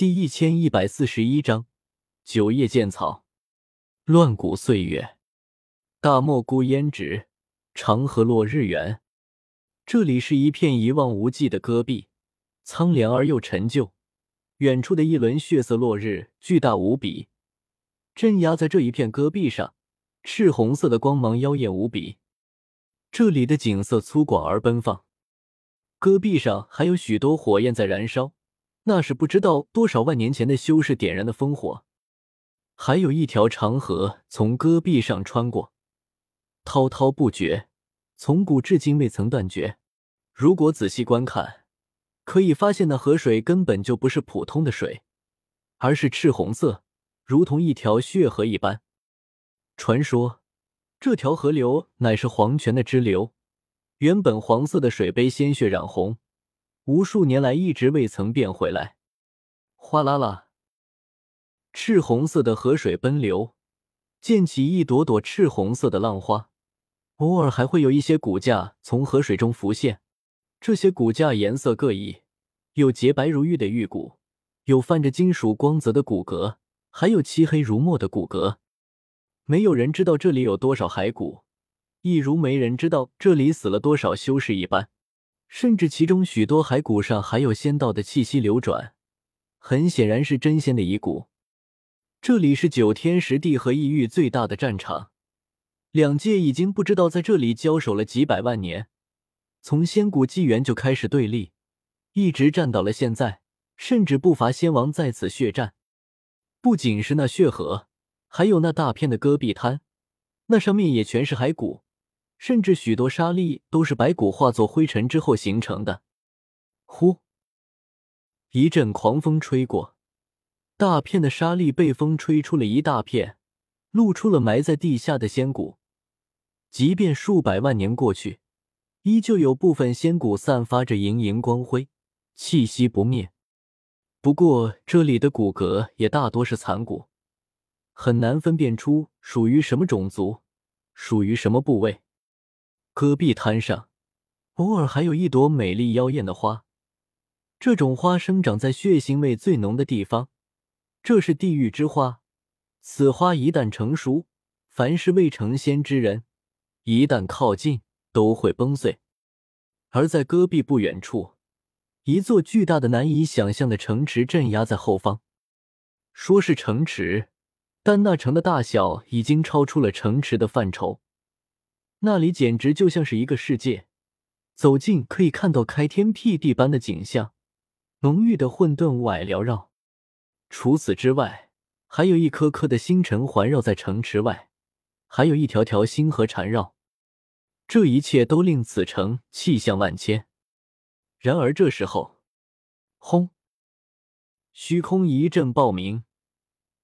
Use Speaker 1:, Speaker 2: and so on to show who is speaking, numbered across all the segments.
Speaker 1: 第一千一百四十一章九叶剑草，乱古岁月，大漠孤烟直，长河落日圆。这里是一片一望无际的戈壁，苍凉而又陈旧。远处的一轮血色落日，巨大无比，镇压在这一片戈壁上，赤红色的光芒妖艳无比。这里的景色粗犷而奔放，戈壁上还有许多火焰在燃烧。那是不知道多少万年前的修士点燃的烽火，还有一条长河从戈壁上穿过，滔滔不绝，从古至今未曾断绝。如果仔细观看，可以发现那河水根本就不是普通的水，而是赤红色，如同一条血河一般。传说这条河流乃是黄泉的支流，原本黄色的水被鲜血染红。无数年来一直未曾变回来。哗啦啦，赤红色的河水奔流，溅起一朵朵赤红色的浪花。偶尔还会有一些骨架从河水中浮现，这些骨架颜色各异，有洁白如玉的玉骨，有泛着金属光泽的骨骼，还有漆黑如墨的骨骼。没有人知道这里有多少骸骨，亦如没人知道这里死了多少修士一般。甚至其中许多骸骨上还有仙道的气息流转，很显然是真仙的遗骨。这里是九天十地和异域最大的战场，两界已经不知道在这里交手了几百万年，从仙古纪元就开始对立，一直战到了现在，甚至不乏仙王在此血战。不仅是那血河，还有那大片的戈壁滩，那上面也全是骸骨。甚至许多沙砾都是白骨化作灰尘之后形成的。呼！一阵狂风吹过，大片的沙砾被风吹出了一大片，露出了埋在地下的仙骨。即便数百万年过去，依旧有部分仙骨散发着莹莹光辉，气息不灭。不过这里的骨骼也大多是残骨，很难分辨出属于什么种族，属于什么部位。戈壁滩上，偶尔还有一朵美丽妖艳的花。这种花生长在血腥味最浓的地方，这是地狱之花。此花一旦成熟，凡是未成仙之人，一旦靠近都会崩碎。而在戈壁不远处，一座巨大的、难以想象的城池镇压在后方。说是城池，但那城的大小已经超出了城池的范畴。那里简直就像是一个世界，走近可以看到开天辟地般的景象，浓郁的混沌雾霭缭绕。除此之外，还有一颗颗的星辰环绕在城池外，还有一条条星河缠绕。这一切都令此城气象万千。然而这时候，轰！虚空一阵爆鸣，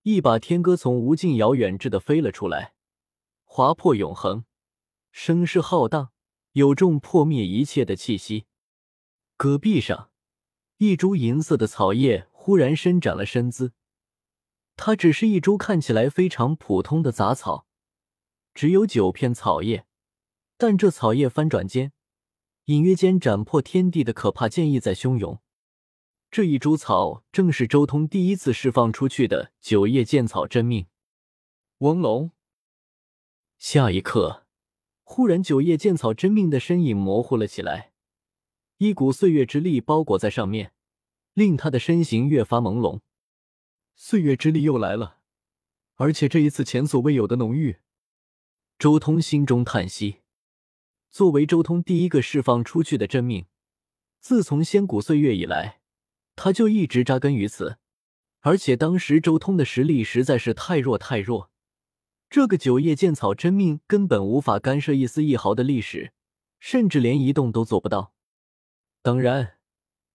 Speaker 1: 一把天歌从无尽遥远至的飞了出来，划破永恒。声势浩荡，有种破灭一切的气息。戈壁上，一株银色的草叶忽然伸展了身姿。它只是一株看起来非常普通的杂草，只有九片草叶，但这草叶翻转间，隐约间斩破天地的可怕剑意在汹涌。这一株草正是周通第一次释放出去的九叶剑草真命。翁龙，下一刻。忽然，九叶剑草真命的身影模糊了起来，一股岁月之力包裹在上面，令他的身形越发朦胧。岁月之力又来了，而且这一次前所未有的浓郁。周通心中叹息。作为周通第一个释放出去的真命，自从仙古岁月以来，他就一直扎根于此。而且当时周通的实力实在是太弱太弱。这个九叶剑草真命根本无法干涉一丝一毫的历史，甚至连移动都做不到。当然，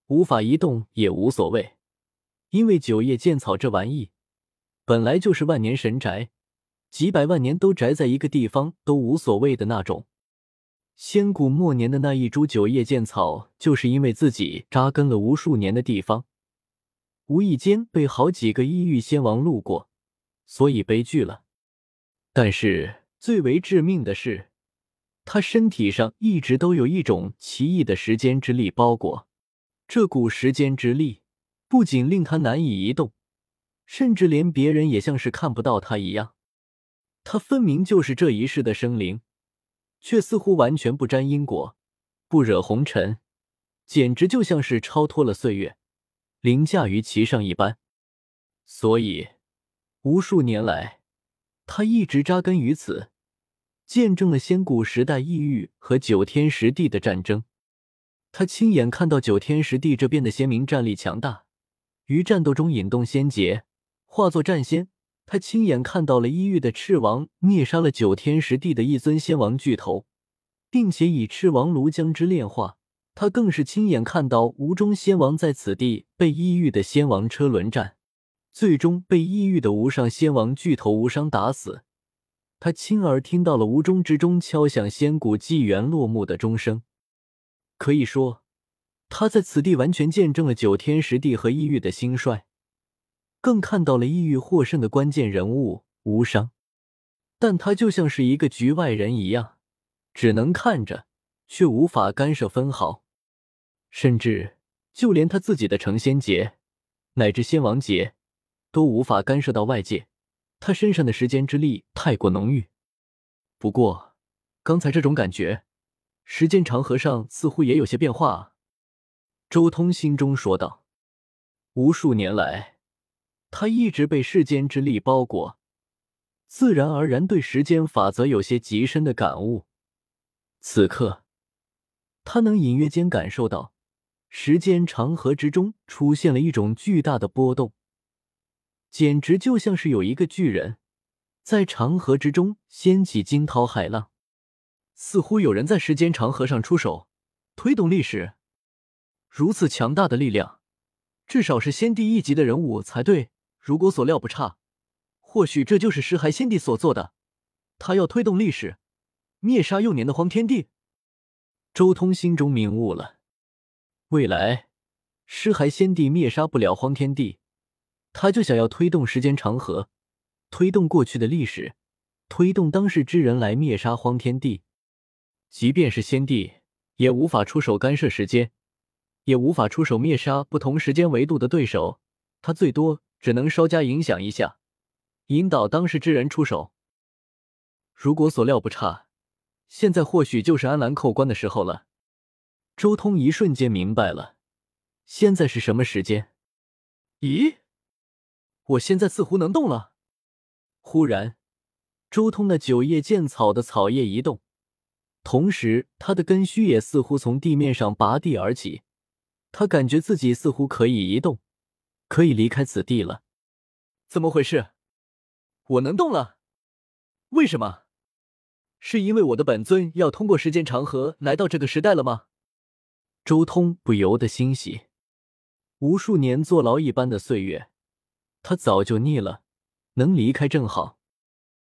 Speaker 1: 无法移动也无所谓，因为九叶剑草这玩意本来就是万年神宅，几百万年都宅在一个地方都无所谓的那种。仙古末年的那一株九叶剑草，就是因为自己扎根了无数年的地方，无意间被好几个异域仙王路过，所以悲剧了。但是最为致命的是，他身体上一直都有一种奇异的时间之力包裹。这股时间之力不仅令他难以移动，甚至连别人也像是看不到他一样。他分明就是这一世的生灵，却似乎完全不沾因果，不惹红尘，简直就像是超脱了岁月，凌驾于其上一般。所以，无数年来，他一直扎根于此，见证了仙古时代异域和九天十地的战争。他亲眼看到九天十地这边的仙民战力强大，于战斗中引动仙劫，化作战仙。他亲眼看到了异域的赤王灭杀了九天十地的一尊仙王巨头，并且以赤王炉将之炼化。他更是亲眼看到无中仙王在此地被异域的仙王车轮战，最终被异域的无上仙王巨头无伤打死。他亲耳听到了无中之中敲响仙古纪元落幕的钟声。可以说，他在此地完全见证了九天十地和异域的兴衰。更看到了异域获胜的关键人物无伤，但他就像是一个局外人一样，只能看着，却无法干涉分毫，甚至就连他自己的成仙劫乃至仙王劫都无法干涉到外界。他身上的时间之力太过浓郁。不过，刚才这种感觉，时间长河上似乎也有些变化。周通心中说道：“无数年来。”他一直被世间之力包裹，自然而然对时间法则有些极深的感悟。此刻，他能隐约间感受到时间长河之中出现了一种巨大的波动，简直就像是有一个巨人在长河之中掀起惊涛骇浪，似乎有人在时间长河上出手推动历史。如此强大的力量，至少是先帝一级的人物才对。如果所料不差，或许这就是尸骸先帝所做的。他要推动历史，灭杀幼年的荒天帝。周通心中明悟了，未来尸骸先帝灭杀不了荒天帝，他就想要推动时间长河，推动过去的历史，推动当世之人来灭杀荒天帝。即便是先帝，也无法出手干涉时间，也无法出手灭杀不同时间维度的对手。他最多。只能稍加影响一下，引导当世之人出手。如果所料不差，现在或许就是安澜扣关的时候了。周通一瞬间明白了，现在是什么时间？咦，我现在似乎能动了。忽然，周通的九叶剑草的草叶一动，同时他的根须也似乎从地面上拔地而起，他感觉自己似乎可以移动。可以离开此地了，怎么回事？我能动了？为什么？是因为我的本尊要通过时间长河来到这个时代了吗？周通不由得欣喜。无数年坐牢一般的岁月，他早就腻了，能离开正好。